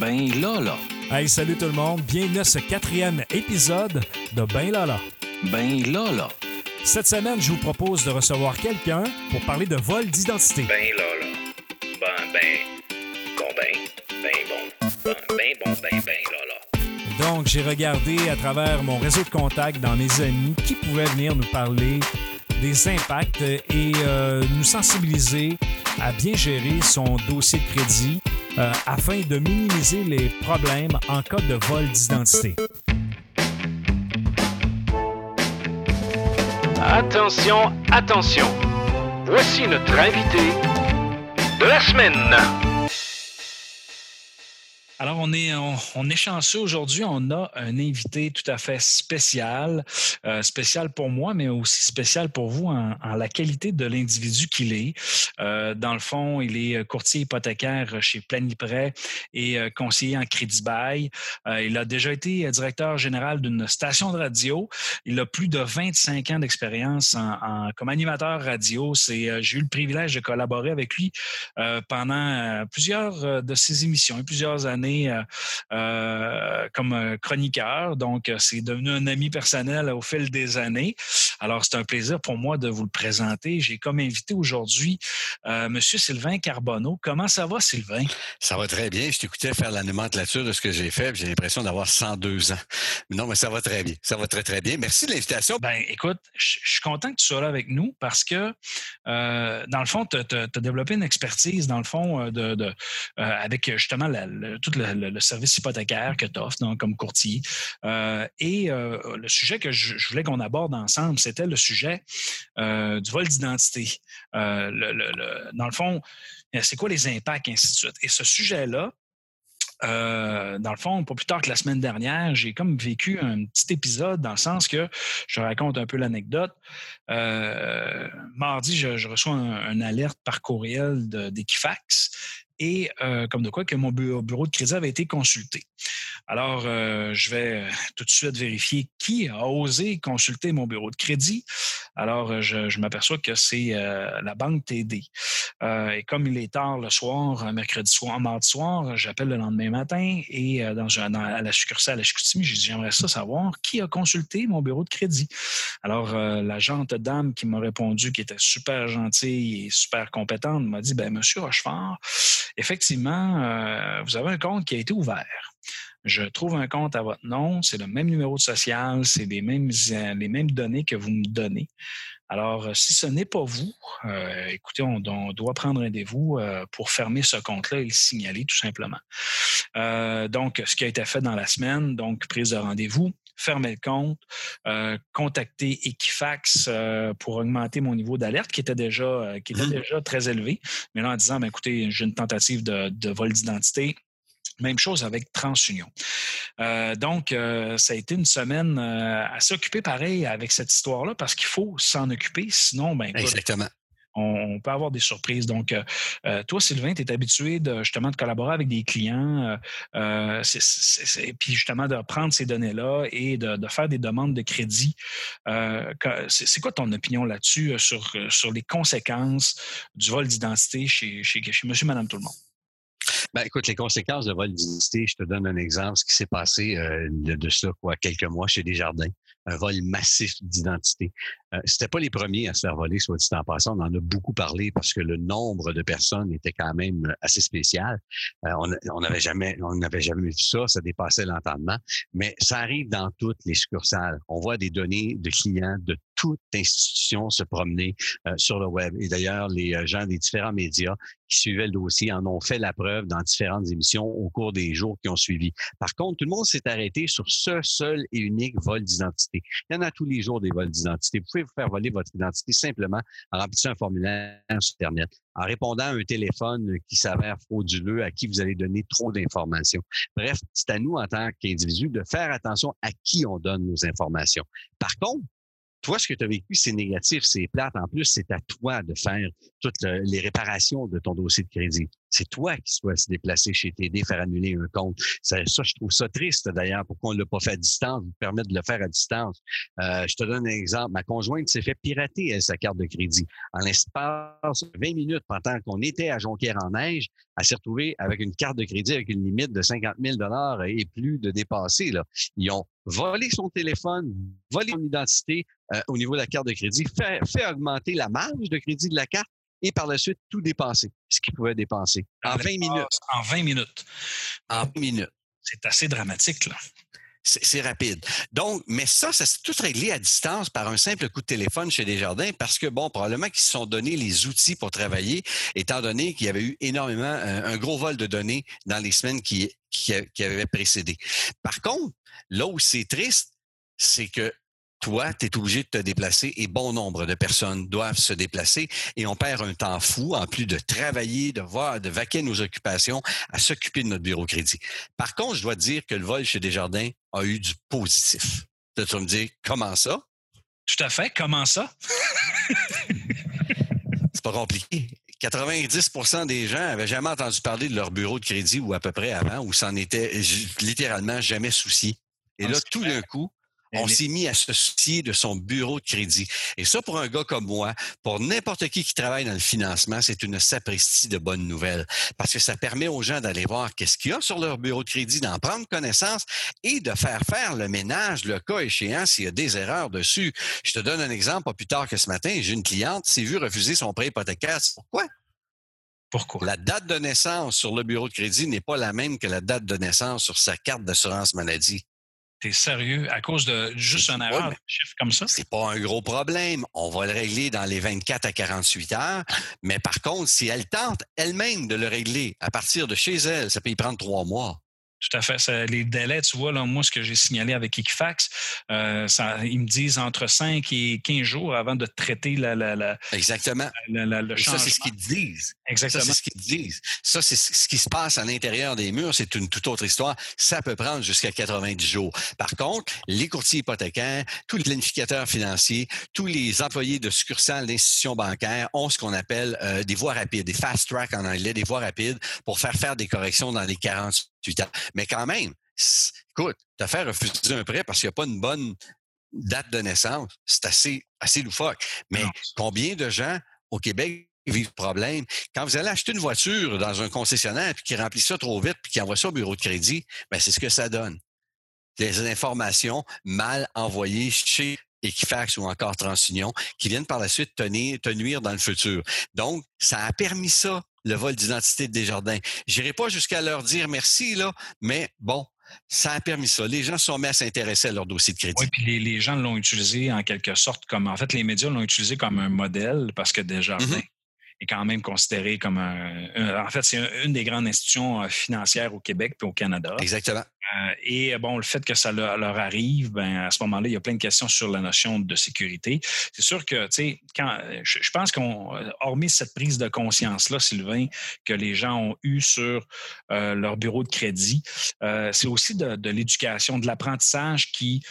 Ben là là. Hey, salut tout le monde. Bienvenue à ce quatrième épisode de Ben Lala. Ben là là. Cette semaine, je vous propose de recevoir quelqu'un pour parler de vol d'identité. Ben là là. Ben ben. Bon ben. Ben bon. Ben ben bon ben ben là là. Donc, j'ai regardé à travers mon réseau de contacts dans mes amis qui pouvaient venir nous parler des impacts et euh, nous sensibiliser à bien gérer son dossier de crédit euh, afin de minimiser les problèmes en cas de vol d'identité. Attention, attention. Voici notre invité de la semaine. Alors, on est, on, est chanceux aujourd'hui. On a un invité tout à fait spécial, euh, spécial pour moi, mais aussi spécial pour vous en, la qualité de l'individu qu'il est. Euh, dans le fond, il est courtier hypothécaire chez Planiprêt et euh, conseiller en crédit bail. Euh, il a déjà été directeur général d'une station de radio. Il a plus de 25 ans d'expérience en, comme animateur radio. C'est, euh, j'ai eu le privilège de collaborer avec lui euh, pendant euh, plusieurs euh, de ses émissions et plusieurs années euh, euh, comme euh, chroniqueur. Donc, c'est devenu un ami personnel au fil des années. Alors, c'est un plaisir pour moi de vous le présenter. J'ai comme invité aujourd'hui euh, Monsieur Sylvain Carbonneau. Comment ça va, Sylvain? Ça va très bien. Je t'écoutais faire la nomenclature de ce que j'ai fait. J'ai l'impression d'avoir 102 ans. Non, mais ça va très bien. Ça va très, très bien. Merci de l'invitation. Ben, écoute, je suis content que tu sois là avec nous parce que, euh, dans le fond, tu as, développé une expertise, dans le fond, de, de- euh, avec justement la- le- tout le, service hypothécaire que tu offres comme courtier. Euh, et euh, le sujet que je, voulais qu'on aborde ensemble, c'était le sujet euh, du vol d'identité. Dans le fond, c'est quoi les impacts, ainsi de suite. Et ce sujet-là, dans le fond, pas plus tard que la semaine dernière, j'ai comme vécu un petit épisode dans le sens que je te raconte un peu l'anecdote. Mardi, je, reçois un, un alerte par courriel de- d'Equifax et euh, comme de quoi que mon bureau, de crédit avait été consulté. Alors, euh, je vais tout de suite vérifier qui a osé consulter mon bureau de crédit. Alors, euh, je, m'aperçois que c'est euh, la banque TD. Euh, et comme il est tard le soir, mercredi soir, mardi soir, j'appelle le lendemain matin et dans, à la succursale à Chicoutimi, j'ai dit j'aimerais ça savoir qui a consulté mon bureau de crédit. Alors, la gente dame qui m'a répondu, qui était super gentille et super compétente, m'a dit ben Monsieur Rochefort, effectivement, vous avez un compte qui a été ouvert. Je trouve un compte à votre nom, c'est le même numéro de social, c'est les mêmes, euh, les mêmes données que vous me donnez. Alors, euh, si ce n'est pas vous, euh, écoutez, on, on doit prendre rendez-vous euh, pour fermer ce compte-là et le signaler tout simplement. Euh, donc, ce qui a été fait dans la semaine, donc prise de rendez-vous, fermer le compte, euh, contacter Equifax euh, pour augmenter mon niveau d'alerte qui était déjà euh, qui était déjà très élevé. Mais là, en disant, ben, écoutez, j'ai une tentative de, de vol d'identité. Même chose avec TransUnion. Euh, donc, euh, ça a été une semaine euh, assez occupée pareil avec cette histoire-là parce qu'il faut s'en occuper. Sinon, ben, Exactement. on, on peut avoir des surprises. Donc, euh, toi, Sylvain, tu es habitué de, justement de collaborer avec des clients, c'est- c'est- c'est- puis justement de prendre ces données-là et de, de faire des demandes de crédit. C'est quoi ton opinion là-dessus sur, sur les conséquences du vol d'identité chez, chez, chez monsieur, madame, tout le monde? Ben, écoute, les conséquences de vol d'identité, je te donne un exemple. Ce qui s'est passé euh, de, ça, quoi, quelques mois chez Desjardins. Un vol massif d'identité. Euh, C'était pas les premiers à se faire voler, soit dit en passant. On en a beaucoup parlé parce que le nombre de personnes était quand même assez spécial. Euh, on n'avait jamais, on n'avait jamais vu ça. Ça dépassait l'entendement. Mais ça arrive dans toutes les succursales. On voit des données de clients de toute institution se promener euh, sur le web. Et d'ailleurs, les euh, gens des différents médias qui suivaient le dossier en ont fait la preuve dans différentes émissions au cours des jours qui ont suivi. Par contre, tout le monde s'est arrêté sur ce seul et unique vol d'identité. Il y en a tous les jours des vols d'identité. Vous pouvez vous faire voler votre identité simplement en remplissant un formulaire sur Internet, en répondant à un téléphone qui s'avère frauduleux, à qui vous allez donner trop d'informations. Bref, c'est à nous en tant qu'individus de faire attention à qui on donne nos informations. Par contre, toi, ce que tu as vécu, c'est négatif, c'est plate. En plus, c'est à toi de faire toutes euh, les réparations de ton dossier de crédit. C'est toi qui dois se déplacer chez TD, faire annuler un compte. Ça, je trouve ça triste d'ailleurs. Pourquoi on ne l'a pas fait à distance? Vous permettre de le faire à distance. Euh, je te donne un exemple. Ma conjointe s'est fait pirater elle, sa carte de crédit. En l'espace 20 minutes, pendant qu'on était à Jonquière en neige, elle s'est retrouvée avec une carte de crédit avec une limite de 50 000 et plus de dépasser. Là. Ils ont volé son téléphone, volé son identité euh, au niveau de la carte de crédit, fait augmenter la marge de crédit de la carte et par la suite tout dépenser, ce qu'il pouvait dépenser. En 20 minutes. En 20 minutes. En 20 minutes. C'est assez dramatique, là. C'est rapide. Donc, mais ça, ça s'est tout réglé à distance par un simple coup de téléphone chez Desjardins parce que, bon, probablement qu'ils se sont donné les outils pour travailler, étant donné qu'il y avait eu énormément, un, gros vol de données dans les semaines qui, qui, qui avaient précédé. Par contre, là où c'est triste, c'est que toi, tu es obligé de te déplacer et bon nombre de personnes doivent se déplacer et on perd un temps fou en plus de travailler, de voir, de vaquer nos occupations à s'occuper de notre bureau crédit. Par contre, je dois dire que le vol chez Desjardins a eu du positif. Tu vas me dire, comment ça? Tout à fait, comment ça? C'est pas compliqué. 90% des gens avaient jamais entendu parler de leur bureau de crédit ou à peu près avant, ou s'en étaient littéralement jamais souci. Et là, tout d'un coup, on s'est mis à se soucier de son bureau de crédit. Et ça, pour un gars comme moi, pour n'importe qui qui travaille dans le financement, c'est une sapristi de bonnes nouvelles. Parce que ça permet aux gens d'aller voir qu'est-ce qu'il y a sur leur bureau de crédit, d'en prendre connaissance et de faire faire le ménage, le cas échéant, s'il y a des erreurs dessus. Je te donne un exemple, pas plus tard que ce matin, j'ai une cliente s'est vue refuser son prêt hypothécaire. Pourquoi? Pourquoi? La date de naissance sur le bureau de crédit n'est pas la même que la date de naissance sur sa carte d'assurance maladie. T'es sérieux? À cause de juste un erreur de chiffre comme ça? C'est pas un gros problème. On va le régler dans les 24 à 48 heures. Mais par contre, si elle tente elle-même de le régler à partir de chez elle, ça peut y prendre trois mois. Tout à fait. les délais, tu vois, là, moi, ce que j'ai signalé avec Equifax, euh, ça, ils me disent entre 5 et 15 jours avant de traiter la, la, la Exactement. le Ça, c'est ce qu'ils disent. Exactement. Ça, c'est ce qu'ils disent. Ça, c'est ce qui se passe à l'intérieur des murs. C'est une toute autre histoire. Ça peut prendre jusqu'à 90 jours. Par contre, les courtiers hypothécaires, tous les planificateurs financiers, tous les employés de succursales d'institutions bancaires ont ce qu'on appelle euh, des voies rapides, des fast track en anglais, des voies rapides pour faire faire des corrections dans les 40 mais quand même, écoute, te faire refuser un prêt parce qu'il n'y a pas une bonne date de naissance, c'est assez, assez loufoque. Mais combien de gens au Québec vivent le problème? Quand vous allez acheter une voiture dans un concessionnaire puis qui remplit ça trop vite puis qui envoie ça au bureau de crédit, ben c'est ce que ça donne. Des informations mal envoyées chez Equifax ou encore TransUnion qui viennent par la suite te nuire dans le futur. Donc, ça a permis ça le vol d'identité de Desjardins. J'irai pas jusqu'à leur dire merci, là, mais bon, ça a permis ça. Les gens sont mis à s'intéresser à leur dossier de crédit. Oui, puis les, gens l'ont utilisé en quelque sorte comme, en fait, les médias l'ont utilisé comme un modèle parce que Desjardins mm-hmm. Est quand même considéré comme un, en fait, c'est une des grandes institutions euh, financières au Québec et au Canada. Exactement. Euh, et bon, le fait que ça leur, arrive, ben, à ce moment-là, il y a plein de questions sur la notion de sécurité. C'est sûr que, tu sais, quand je, pense qu'on, hormis cette prise de conscience-là, Sylvain, que les gens ont eu sur euh, leur bureau de crédit, euh, c'est aussi de, l'éducation, de l'apprentissage qui,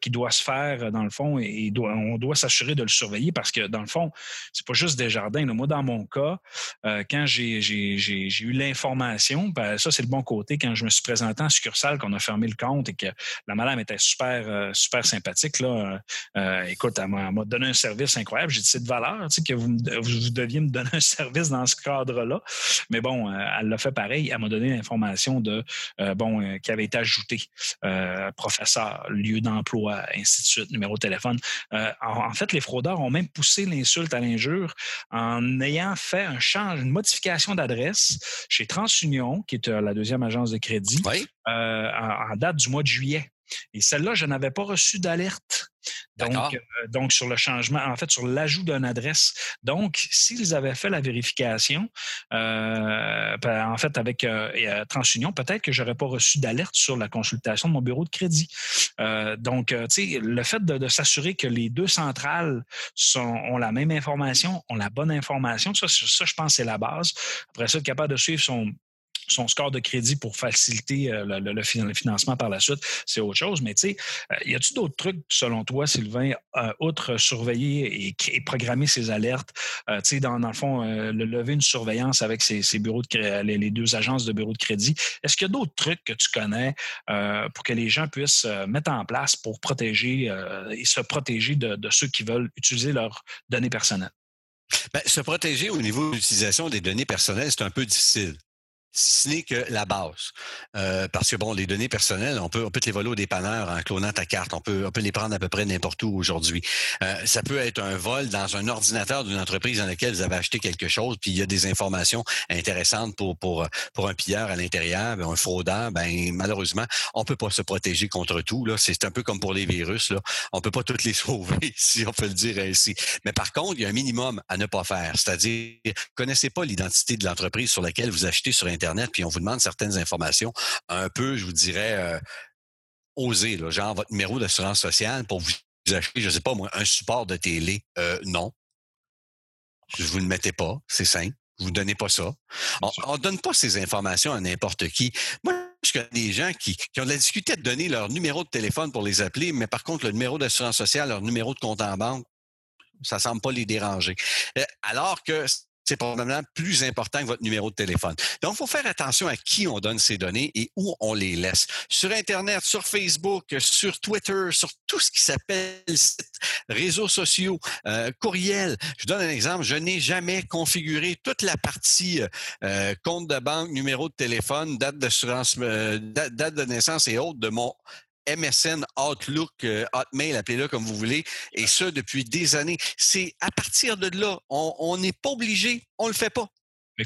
qui doit se faire, dans le fond, et, on doit s'assurer de le surveiller parce que, dans le fond, c'est pas juste des jardins. Moi, dans mon cas, quand j'ai eu l'information, ben, ça, c'est le bon côté, quand je me suis présenté en succursale, qu'on a fermé le compte et que la madame était super, euh, super sympathique. Là. Euh, écoute, elle m'a donné un service incroyable. J'ai dit, c'est de valeur tu sais, que vous, vous, deviez me donner un service dans ce cadre-là. Mais bon, euh, elle l'a fait pareil. Elle m'a donné l'information de, bon, qui avait été ajoutée. professeur, lieu d'emploi, ainsi de suite, numéro de téléphone. En, fait, les fraudeurs ont même poussé l'insulte à l'injure en ayant fait un change, une modification d'adresse chez TransUnion, qui est la deuxième agence de crédit. Oui. Euh, en, date du mois de juillet. Et celle-là, je n'avais pas reçu d'alerte. Donc, euh, donc, sur le changement, en fait, sur l'ajout d'une adresse. Donc, s'ils avaient fait la vérification, euh, ben, en fait, avec TransUnion, peut-être que j'aurais pas reçu d'alerte sur la consultation de mon bureau de crédit. donc, tu sais, le fait de, s'assurer que les deux centrales ont la même information, ont la bonne information, ça, ça je pense, c'est la base. Après ça, être capable de suivre son, son score de crédit pour faciliter euh, le, le- le fin- le financement par la suite, c'est autre chose. Mais tu sais, euh, y a-tu d'autres trucs, selon toi, Sylvain, euh, outre surveiller et, programmer ses alertes, tu sais, dans, le fond, le lever une surveillance avec ses, bureaux de les, les deux agences de bureaux de crédit. Est-ce qu'il y a d'autres trucs que tu connais pour que les gens puissent mettre en place pour protéger et se protéger de, de ceux qui veulent utiliser leurs données personnelles? Ben, se protéger au niveau de l'utilisation des données personnelles, c'est un peu difficile. Si ce n'est que la base. Euh, parce que, bon, les données personnelles, on peut, on peut te les voler au dépanneur en clonant ta carte. On peut, on peut les prendre à peu près n'importe où aujourd'hui. Euh, ça peut être un vol dans un ordinateur d'une entreprise dans laquelle vous avez acheté quelque chose, puis il y a des informations intéressantes pour, pour, pour un pilleur à l'intérieur, ben, un fraudeur. Ben, malheureusement, on peut pas se protéger contre tout. Là. C'est un peu comme pour les virus. Là. On peut pas toutes les sauver, si on peut le dire ainsi. Mais par contre, il y a un minimum à ne pas faire. C'est-à-dire, connaissez pas l'identité de l'entreprise sur laquelle vous achetez sur Internet, puis on vous demande certaines informations un peu, je vous dirais, euh, osées, là, genre votre numéro d'assurance sociale pour vous acheter, je sais pas moi, un support de télé. Euh, non. Je vous le mettez pas, c'est simple. Vous donnez pas ça. On ne donne pas ces informations à n'importe qui. Moi, je connais des gens qui, qui ont de la difficulté de donner leur numéro de téléphone pour les appeler, mais par contre, le numéro d'assurance sociale, leur numéro de compte en banque, ça semble pas les déranger. Euh, Alors que c'est probablement plus important que votre numéro de téléphone. Donc, il faut faire attention à qui on donne ces données et où on les laisse. Sur Internet, sur Facebook, sur Twitter, sur tout ce qui s'appelle réseaux sociaux, euh, courriel. Je donne un exemple. Je n'ai jamais configuré toute la partie euh, euh, compte de banque, numéro de téléphone, date d'assurance, euh, date de naissance et autres de mon MSN, Outlook, euh, Hotmail, appelez-le comme vous voulez, et ça depuis des années. C'est à partir de là, on n'est pas obligé, on le fait pas.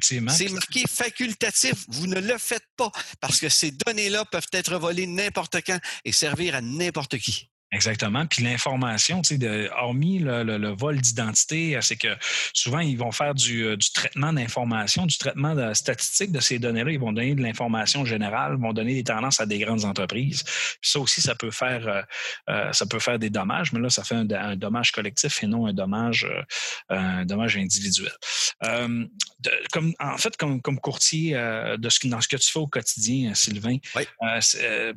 C'est marqué facultatif. Vous ne le faites pas parce que ces données-là peuvent être volées n'importe quand et servir à n'importe qui. Exactement. Puis l'information, tu sais, de- hormis le, le- le vol d'identité, euh, c'est que souvent, ils vont faire du, euh, du traitement d'information, du traitement de statistique de ces données-là. Ils vont donner de l'information générale, vont donner des tendances à des grandes entreprises. Puis ça aussi, ça peut faire euh, ça peut faire des dommages, mais là, ça fait un, un dommage collectif et non un dommage, euh, un dommage individuel. Euh, de- comme, en fait, comme, comme courtier de ce, dans ce que tu fais au quotidien, Sylvain, Oui.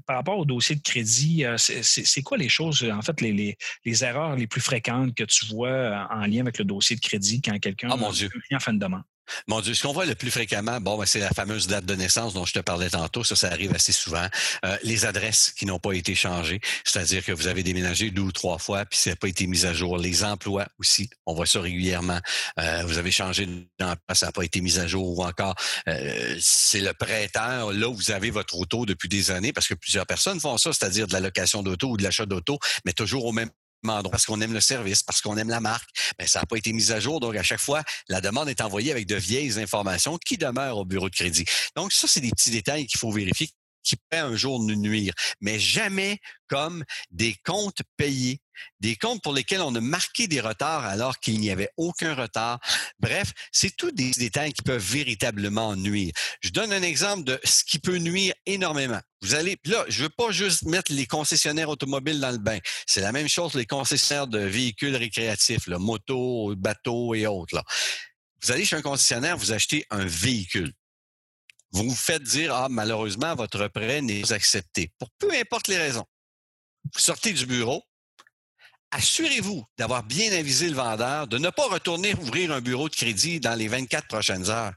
par rapport au dossier de crédit, c'est quoi les choses, en fait, les, les, les erreurs les plus fréquentes que tu vois euh, en lien avec le dossier de crédit quand quelqu'un Ah, mon Dieu. client fait une demande? Mon Dieu, ce qu'on voit le plus fréquemment, bon, ben, c'est la fameuse date de naissance dont je te parlais tantôt. Ça, ça arrive assez souvent. Euh, les adresses qui n'ont pas été changées, c'est-à-dire que vous avez déménagé deux ou trois fois, puis ça n'a pas été mis à jour. Les emplois aussi, on voit ça régulièrement. Euh, vous avez changé d'emploi, ça n'a pas été mis à jour. Ou encore, euh, c'est le prêteur, là où vous avez votre auto depuis des années, parce que plusieurs personnes font ça, c'est-à-dire de la location d'auto ou de l'achat d'auto, mais toujours au même parce qu'on aime le service, parce qu'on aime la marque. Mais ça n'a pas été mis à jour. Donc, à chaque fois, la demande est envoyée avec de vieilles informations qui demeurent au bureau de crédit. Donc, ça, c'est des petits détails qu'il faut vérifier qui pourraient un jour nous nuire, mais jamais comme des comptes payés, des comptes pour lesquels on a marqué des retards alors qu'il n'y avait aucun retard. Bref, c'est tous des détails qui peuvent véritablement nuire. Je donne un exemple de ce qui peut nuire énormément. Vous allez, là, je veux pas juste mettre les concessionnaires automobiles dans le bain. C'est la même chose les concessionnaires de véhicules récréatifs, là, motos, bateaux et autres. Vous allez chez un concessionnaire, vous achetez un véhicule. Vous vous faites dire, ah, malheureusement, votre prêt n'est pas accepté. Pour peu importe les raisons. Vous sortez du bureau, assurez-vous d'avoir bien avisé le vendeur, de ne pas retourner ouvrir un bureau de crédit dans les 24 prochaines heures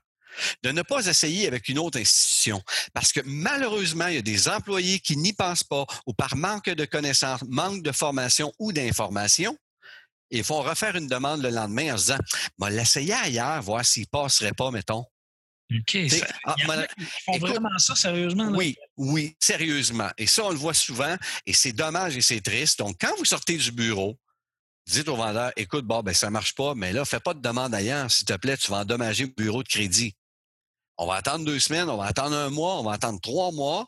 de ne pas essayer avec une autre institution. Parce que malheureusement, il y a des employés qui n'y pensent pas ou par manque de connaissances, manque de formation ou d'information, et font refaire une demande le lendemain en se disant, bon, l'essayer ailleurs, voir s'il passerait pas, mettons. OK. Ça, ah, il y en a mal- qui font écoute, vraiment ça, sérieusement? là? Oui, oui, sérieusement. Et ça, on le voit souvent, et c'est dommage et c'est triste. Donc, quand vous sortez du bureau, dites au vendeur, écoute, bon, ben, ça marche pas, mais là, fais pas de demande ailleurs, s'il te plaît, tu vas endommager le bureau de crédit. On va attendre deux semaines, on va attendre un mois, on va attendre trois mois,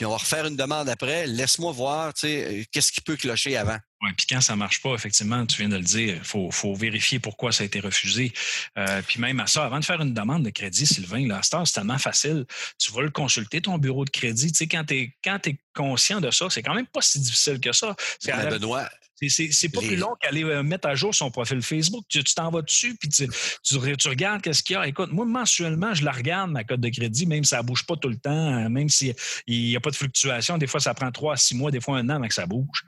puis on va refaire une demande après. Laisse-moi voir, tu sais, euh, qu'est-ce qui peut clocher avant. Oui, puis quand ça marche pas, effectivement, tu viens de le dire, il faut, faut vérifier pourquoi ça a été refusé. Euh, puis même à ça, avant de faire une demande de crédit, Sylvain, là, c'est tellement facile. Tu vas le consulter, ton bureau de crédit. Tu sais, quand tu es, quand es conscient de ça, c'est quand même pas si difficile que ça. C'est la- Benoît, C'est- pas Les- plus long qu'aller euh, mettre à jour son profil Facebook. Tu t'en vas dessus, puis tu, tu, re- tu regardes qu'est-ce qu'il y a. Écoute, moi, mensuellement, je la regarde, ma cote de crédit, même si ça bouge pas tout le temps, euh, même s'il n'y a pas de fluctuation. Des fois, ça prend trois à six mois, des fois un an avant que ça bouge.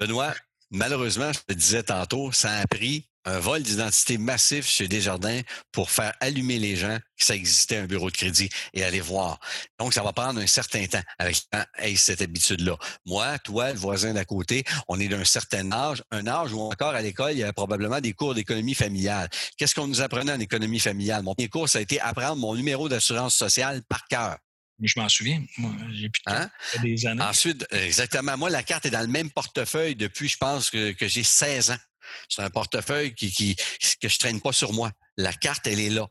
Benoît, malheureusement, je te disais tantôt, ça a pris un vol d'identité massif chez Desjardins pour faire allumer les gens que ça existait un bureau de crédit et aller voir. Donc, ça va prendre un certain temps avec hey, cette habitude-là. Moi, toi, le voisin d'à côté, on est d'un certain âge, un âge où encore à l'école, il y avait probablement des cours d'économie familiale. Qu'est-ce qu'on nous apprenait en économie familiale? Mon premier cours, ça a été apprendre mon numéro d'assurance sociale par cœur. Je m'en souviens. Moi, j'ai plus de. Hein? Des années. Ensuite, exactement. Moi, la carte est dans le même portefeuille depuis, je pense, que, que j'ai 16 ans. C'est un portefeuille qui, qui, que je traîne pas sur moi. La carte, elle est là.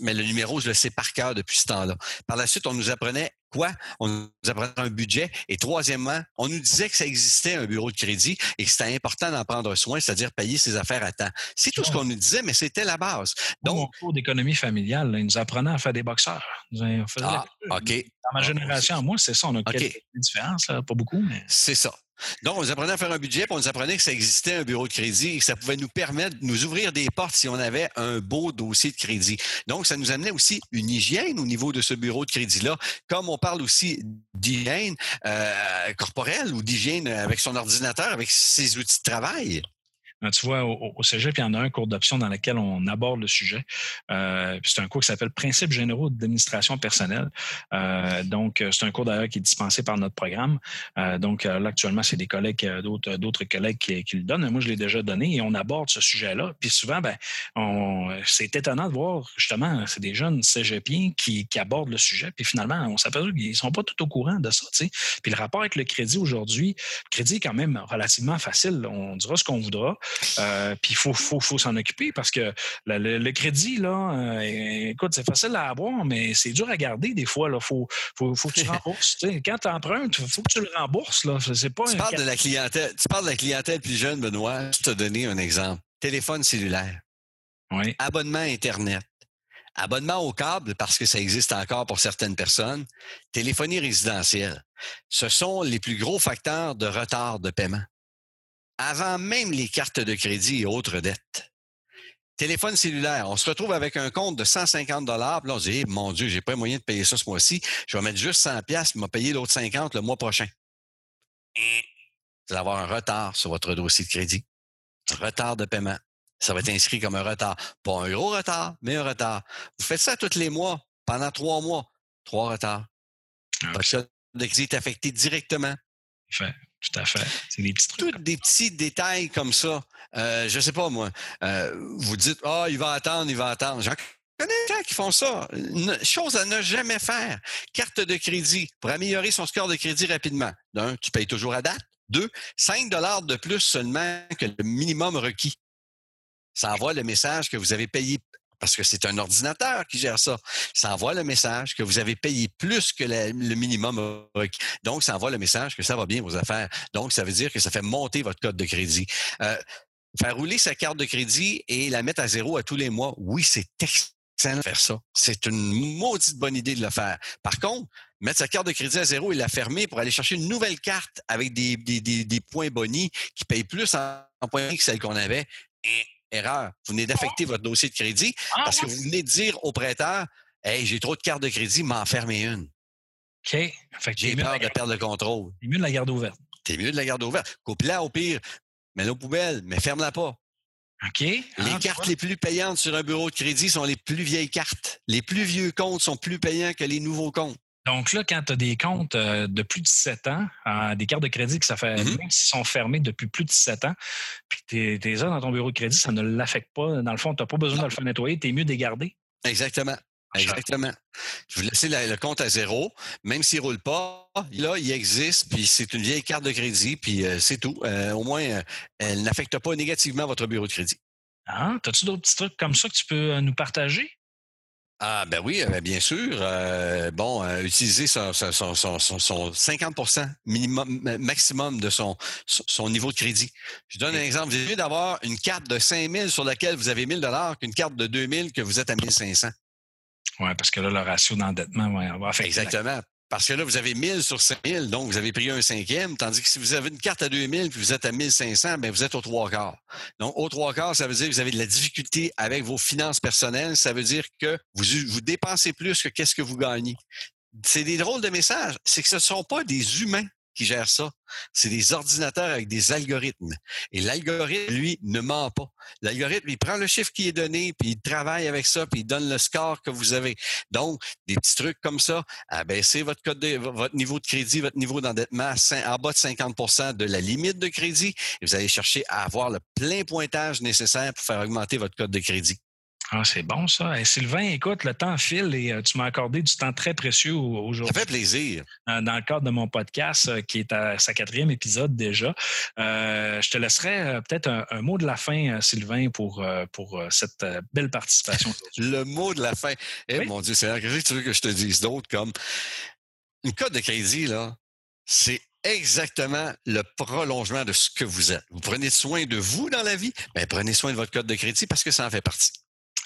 Mais le numéro, je le sais par cœur depuis ce temps-là. Par la suite, on nous apprenait quoi? On nous apprenait un budget. Et troisièmement, on nous disait que ça existait un bureau de crédit et que c'était important d'en prendre soin, c'est-à-dire payer ses affaires à temps. C'est tout ce qu'on nous disait, mais c'était la base. Moi, mon Donc, cours d'économie familiale, là, ils nous apprenaient à faire des boxeurs. Ils ah, OK. Dans ma génération, moi, c'est ça. On a OK. quelques différences, là, pas beaucoup, mais. C'est ça. Donc, on nous apprenait à faire un budget, puis on nous apprenait que ça existait un bureau de crédit et que ça pouvait nous permettre de nous ouvrir des portes si on avait un beau dossier de crédit. Donc, ça nous amenait aussi une hygiène au niveau de ce bureau de crédit-là. Comme on parle aussi d'hygiène euh, corporelle ou d'hygiène avec son ordinateur, avec ses outils de travail. Ben, Tu vois, au, au cégep, il y en a un cours d'option dans lequel on aborde le sujet. Euh, c'est un cours qui s'appelle Principes généraux d'administration personnelle. Euh, donc, euh, c'est un cours d'ailleurs qui est dispensé par notre programme. Donc, là, actuellement, c'est des collègues, d'autres, collègues qui, le donnent. Moi, je l'ai déjà donné et on aborde ce sujet-là. Puis souvent, ben, c'est étonnant de voir, justement, c'est des jeunes cégepiens qui, abordent le sujet. Puis finalement, on s'aperçoit qu'ils sont pas tout au courant de ça. Puis le rapport avec le crédit aujourd'hui, le crédit est quand même relativement facile. On dira ce qu'on voudra. Euh, puis il faut, faut, faut s'en occuper parce que le, le- le crédit, là, euh, écoute, c'est facile à avoir, mais c'est dur à garder des fois. Il faut, faut, faut que tu rembourses. Quand tu empruntes, il faut que tu le rembourses. Là. C'est pas Tu parles de la clientèle, tu parles de la clientèle plus jeune, Benoît. Je te donner un exemple. Téléphone cellulaire, Oui. abonnement Internet, abonnement au câble, parce que ça existe encore pour certaines personnes, téléphonie résidentielle. Ce sont les plus gros facteurs de retard de paiement. Avant même les cartes de crédit et autres dettes. Téléphone cellulaire, on se retrouve avec un compte de 150 dollars, puis là on se dit Eh, mon dieu, j'ai pas moyen de payer ça ce mois-ci, je vais mettre juste 100 pièces, m'a payer l'autre 50 le mois prochain. Vous allez avoir un retard sur votre dossier de crédit. Retard de paiement. Ça va être inscrit comme un retard. Pas un gros retard, mais un retard. Vous faites ça tous les mois, pendant trois mois. Trois retards. Ah, Votre solde de crédit est affecté directement. Tout à fait. C'est des petits trucs. Tous des petits détails comme ça. Euh, je sais pas, moi. euh, vous dites, ah, il va attendre, il va attendre. J'en connais des gens qui font ça. Une chose à ne jamais faire. Carte de crédit pour améliorer son score de crédit rapidement. D'un, tu payes toujours à date. Deux, 5 dollars de plus seulement que le minimum requis. Ça envoie le message que vous avez payé parce que c'est un ordinateur qui gère ça. Ça envoie le message que vous avez payé plus que le minimum requis. Donc, ça envoie le message que ça va bien vos affaires. Donc, ça veut dire que ça fait monter votre code de crédit. Euh, faire rouler sa carte de crédit et la mettre à zéro à tous les mois, oui, c'est excellent de faire ça. C'est une maudite bonne idée de le faire. Par contre, mettre sa carte de crédit à zéro et la fermer pour aller chercher une nouvelle carte avec des, points bonus qui payent plus en, en points que celle qu'on avait, eh, erreur. Vous venez d'affecter votre dossier de crédit Ah, parce que vous venez de dire au prêteur Hey, j'ai trop de cartes de crédit, m'en fermer une. OK. J'ai de peur de perdre le contrôle. t'es mieux de la garder ouverte. T'es mieux de la garder ouverte. Coupe-la au pire. Mets-la aux poubelles, mais ferme-la pas. OK. Les Ah, tu cartes les plus payantes sur un bureau de crédit sont les plus vieilles cartes. Les plus vieux comptes sont plus payants que les nouveaux comptes. Donc là, quand tu as des comptes euh, de plus de 17 ans, euh, des cartes de crédit que ça fait, Mhm. même s'ils sont fermés depuis plus de 17 ans, puis que tu es dans ton bureau de crédit, ça ne l'affecte pas. Dans le fond, tu n'as pas besoin de le faire nettoyer, tu es mieux de les garder. Exactement. Exactement. Vous laissez la- le compte à zéro, même s'il roule pas, là, il existe, puis c'est une vieille carte de crédit, puis euh, c'est tout. Euh, au moins, euh, elle n'affecte pas négativement votre bureau de crédit. Ah, As-tu d'autres petits trucs comme ça que tu peux nous partager? Ah ben oui, euh, bien sûr. Euh, bon, euh, utiliser son, son, son, son, son- son 50 minimum, ma- maximum de son, son niveau de crédit. Je donne un exemple. Vous mieux d'avoir une carte de 5 000 sur laquelle vous avez 1000 dollars qu'une carte de 2 000 que vous êtes à 1500. Oui, parce que là, le ratio d'endettement va affecter. la- Exactement. Parce que là, vous avez 1000 sur 5000, donc vous avez pris un cinquième, tandis que si vous avez une carte à 2000 puis vous êtes à 1500, ben vous êtes au trois quarts. Donc, au trois quarts, ça veut dire que vous avez de la difficulté avec vos finances personnelles. Ça veut dire que vous, dépensez plus que qu'est-ce que vous gagnez. C'est des drôles de messages. C'est que ce ne sont pas des humains qui gèrent ça. C'est des ordinateurs avec des algorithmes. Et l'algorithme, lui, ne ment pas. L'algorithme, il prend le chiffre qui est donné, puis il travaille avec ça, puis il donne le score que vous avez. Donc, des petits trucs comme ça, abaisser votre votre niveau de crédit, votre niveau d'endettement en bas de 50% de la limite de crédit, et vous allez chercher à avoir le plein pointage nécessaire pour faire augmenter votre code de crédit. Ah, c'est bon ça. Sylvain, écoute, le temps file et euh, tu m'as accordé du temps très précieux aujourd'hui. Ça fait plaisir. Euh, dans le cadre de mon podcast, euh, qui est à sa quatrième épisode déjà, je te laisserai peut-être un, mot de la fin, Sylvain, pour, pour cette belle participation. le mot de la fin. Eh mon Dieu, c'est qu'est-ce que tu veux que je te dise d'autre comme une code de crédit, là, c'est exactement le prolongement de ce que vous êtes. Vous prenez soin de vous dans la vie, mais prenez soin de votre code de crédit parce que ça en fait partie.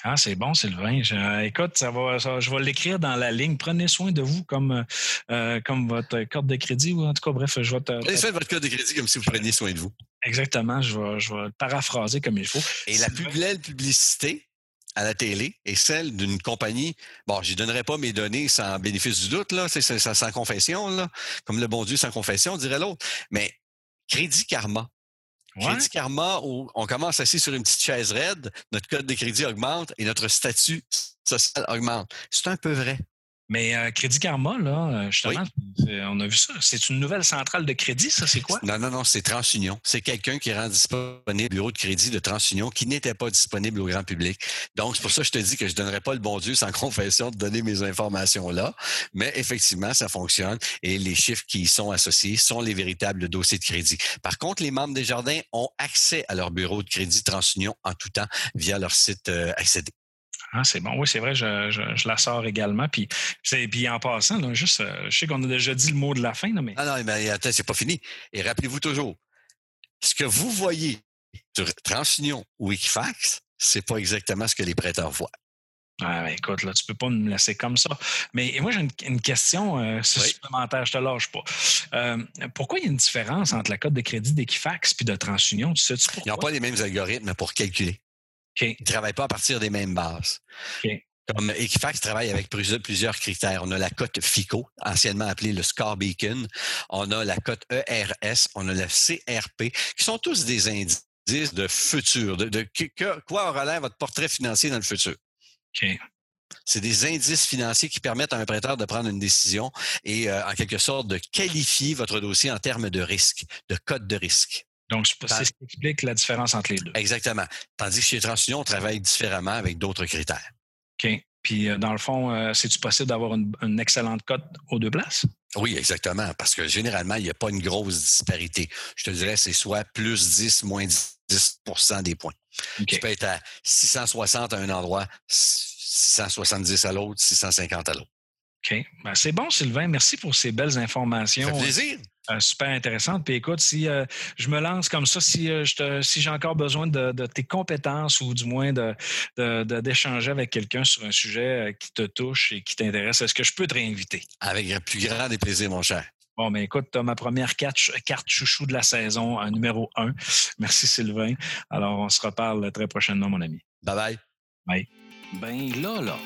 Ah, c'est bon, Sylvain. écoute, ça va, je vais l'écrire dans la ligne. Prenez soin de vous comme, euh, comme votre carte de crédit ou en tout cas, bref, je vais te. Prenez soin de votre carte de crédit comme si vous preniez soin de vous. Exactement. Je vais, je vais paraphraser comme il faut. Et la plus belle publicité à la télé est celle d'une compagnie. Bon, je ne donnerai pas mes données sans bénéfice du doute, là, c'est sans confession, là, comme le bon Dieu sans confession, dirait l'autre. Mais Crédit Karma, Crédit Karma, où on commence assis sur une petite chaise raide, notre code de crédit augmente et notre statut social augmente. C'est un peu vrai. Mais euh, Crédit Karma, là, euh, justement, on a vu ça. C'est une nouvelle centrale de crédit, ça, c'est quoi? Non, non, non, c'est TransUnion. C'est quelqu'un qui rend disponible le bureau de crédit de TransUnion qui n'était pas disponible au grand public. Donc, c'est pour ça que je te dis que je ne donnerai pas le bon Dieu sans confession de donner mes informations là. Mais effectivement, ça fonctionne et les chiffres qui y sont associés sont les véritables dossiers de crédit. Par contre, les membres des jardins ont accès à leur bureau de crédit TransUnion en tout temps via leur site euh, accédé. Ah, c'est bon. Oui, c'est vrai, je, la sors également. Puis, puis en passant, juste, euh, je sais qu'on a déjà dit le mot de la fin, mais. Ah non, mais attends, c'est pas fini. Et rappelez-vous toujours, ce que vous voyez sur TransUnion ou Equifax, c'est pas exactement ce que les prêteurs voient. Ah, ben, écoute, là, tu peux pas me laisser comme ça. Mais moi, j'ai une, question euh, supplémentaire, je te lâche pas. Euh, pourquoi il y a une différence entre la cote de crédit d'Equifax et de TransUnion? Tu sais pourquoi? Ils n'ont pas les mêmes algorithmes pour calculer. Ils ne travaillent pas à partir des mêmes bases. Comme Equifax travaille avec plusieurs critères. On a la cote FICO, anciennement appelée le Score Beacon. On a la cote ERS. On a la CRP, qui sont tous des indices de futur, de, quoi aura l'air votre portrait financier dans le futur. C'est des indices financiers qui permettent à un prêteur de prendre une décision et, euh, en quelque sorte, de qualifier votre dossier en termes de risque, de code de risque. Donc, c'est ce qui explique la différence entre les deux. Exactement. Tandis que chez TransUnion, on travaille différemment avec d'autres critères. OK. Puis, euh, dans le fond, euh, c'est-tu possible d'avoir une, excellente cote aux deux places? Oui, exactement. Parce que généralement, il n'y a pas une grosse disparité. Je te dirais, c'est soit plus 10, moins 10%, des points. Tu peux être à 660 à un endroit, 670 à l'autre, 650 à l'autre. OK. Ben, c'est bon, Sylvain. Merci pour ces belles informations. Ça fait plaisir. Euh, super intéressante. Puis écoute, si euh, je me lance comme ça, si, euh, si j'ai encore besoin de, tes compétences ou du moins d'échanger avec quelqu'un sur un sujet qui te touche et qui t'intéresse, est-ce que je peux te réinviter? Avec le plus grand des plaisirs, mon cher. Bon, ben écoute, tu as ma première carte, carte chouchou de la saison, numéro un. Merci, Sylvain. Alors, on se reparle très prochainement, mon ami. Bye bye. Bye. Ben là, là.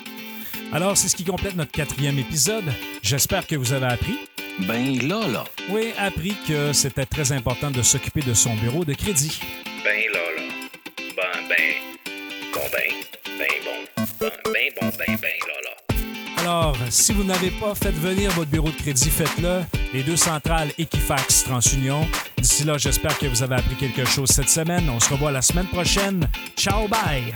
Alors, c'est ce qui complète notre quatrième épisode. J'espère que vous avez appris. Ben là, là. Oui, appris que c'était très important de s'occuper de son bureau de crédit. Ben là, là. Ben, ben, bon, ben, ben bon. Ben, ben bon, ben, ben là, là. Alors, si vous n'avez pas fait venir votre bureau de crédit, faites-le. Les deux centrales Equifax TransUnion. D'ici là, j'espère que vous avez appris quelque chose cette semaine. On se revoit la semaine prochaine. Ciao, bye!